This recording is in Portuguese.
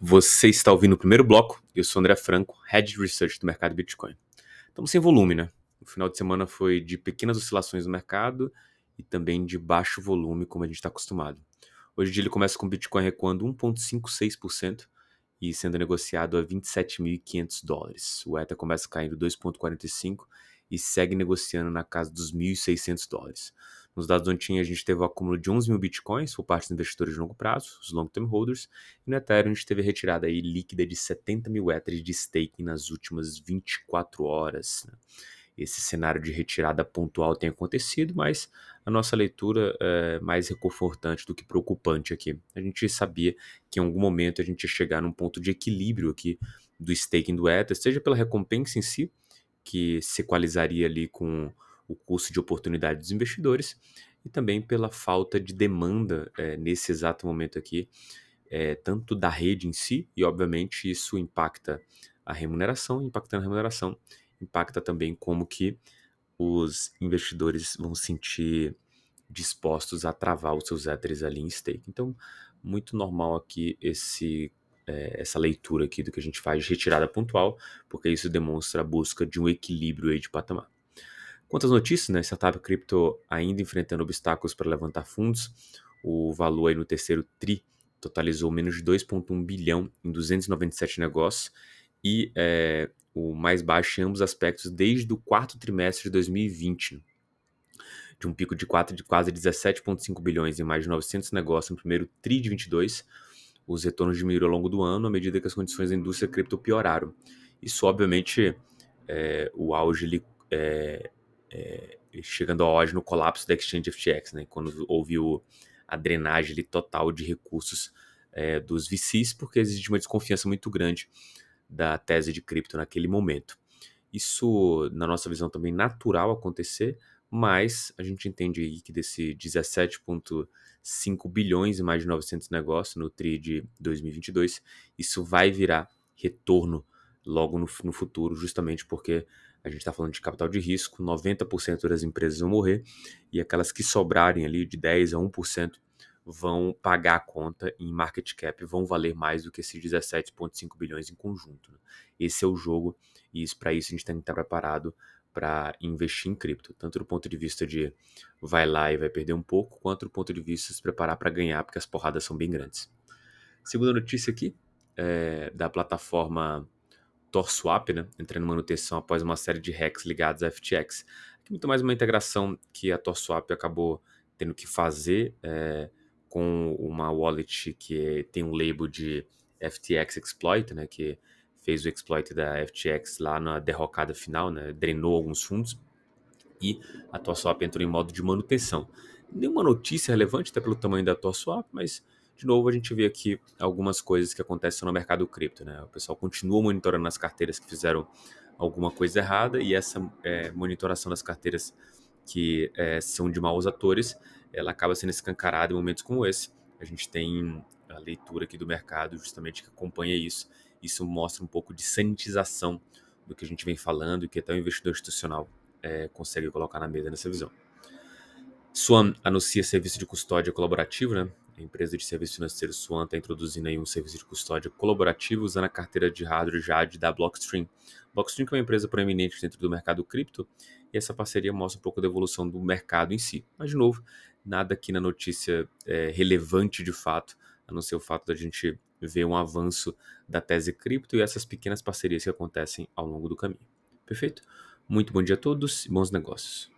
Você está ouvindo o primeiro bloco. Eu sou André Franco, Head Research do mercado Bitcoin. Estamos sem volume, né? O final de semana foi de pequenas oscilações no mercado e também de baixo volume, como a gente está acostumado. Hoje dia ele começa com o Bitcoin recuando 1,56% e sendo negociado a 27.500 dólares. O Ether começa caindo 2,45% e segue negociando na casa dos 1.600 dólares. Nos dados do Antin, a gente teve o acúmulo de 11 mil bitcoins por parte dos investidores de longo prazo, os long-term holders, e no Ethereum a gente teve retirada aí líquida de 70 mil Ethers de staking nas últimas 24 horas. Né? Esse cenário de retirada pontual tem acontecido, mas a nossa leitura é mais reconfortante do que preocupante aqui. A gente sabia que em algum momento a gente ia chegar num ponto de equilíbrio aqui do staking do Ether, seja pela recompensa em si, que se equalizaria ali com o custo de oportunidade dos investidores e também pela falta de demanda é, nesse exato momento aqui, é, tanto da rede em si, e obviamente isso impacta a remuneração, impactando a remuneração, impacta também como que os investidores vão sentir dispostos a travar os seus Ethers ali em stake. Então, muito normal aqui esse é, essa leitura aqui do que a gente faz de retirada pontual, porque isso demonstra a busca de um equilíbrio aí de patamar. Quantas notícias, né? Startup cripto ainda enfrentando obstáculos para levantar fundos. O valor aí no terceiro TRI totalizou menos de 2,1 bilhão em 297 negócios e é, o mais baixo em ambos aspectos desde o quarto trimestre de 2020. De um pico de, 4, de quase 17,5 bilhões em mais de 900 negócios no primeiro TRI de 22, os retornos diminuíram ao longo do ano à medida que as condições da indústria cripto pioraram. Isso, obviamente, é, o auge ele, é, é, chegando ao hoje no colapso da Exchange FTX, né, quando houve o, a drenagem total de recursos é, dos VCs, porque existe uma desconfiança muito grande da tese de cripto naquele momento. Isso, na nossa visão, também natural acontecer, mas a gente entende aí que desse 17,5 bilhões e mais de 900 negócios no TRI de 2022, isso vai virar retorno logo no, no futuro, justamente porque a gente está falando de capital de risco, 90% das empresas vão morrer e aquelas que sobrarem ali de 10 a 1% vão pagar a conta em market cap, vão valer mais do que esses 17,5 bilhões em conjunto. Né? Esse é o jogo e para isso a gente tem que estar preparado para investir em cripto, tanto do ponto de vista de vai lá e vai perder um pouco, quanto do ponto de vista de se preparar para ganhar, porque as porradas são bem grandes. Segunda notícia aqui é da plataforma TorSwap, né, entrando em manutenção após uma série de hacks ligados à FTX. Aqui muito mais uma integração que a TorSwap acabou tendo que fazer é, com uma wallet que tem um label de FTX Exploit, né, que fez o exploit da FTX lá na derrocada final, né, drenou alguns fundos e a TorSwap entrou em modo de manutenção. Nenhuma notícia relevante até pelo tamanho da TorSwap, mas de novo, a gente vê aqui algumas coisas que acontecem no mercado cripto. Né? O pessoal continua monitorando as carteiras que fizeram alguma coisa errada e essa é, monitoração das carteiras que é, são de maus atores, ela acaba sendo escancarada em momentos como esse. A gente tem a leitura aqui do mercado justamente que acompanha isso. Isso mostra um pouco de sanitização do que a gente vem falando e que até o investidor institucional é, consegue colocar na mesa nessa visão. Swan anuncia serviço de custódia colaborativo, né? A empresa de serviço financeiro Swan está introduzindo aí um serviço de custódia colaborativo usando a carteira de hardware JAD da Blockstream. Blockstream é uma empresa proeminente dentro do mercado cripto e essa parceria mostra um pouco da evolução do mercado em si. Mas, de novo, nada aqui na notícia é, relevante de fato, a não ser o fato da gente ver um avanço da tese cripto e essas pequenas parcerias que acontecem ao longo do caminho. Perfeito? Muito bom dia a todos e bons negócios.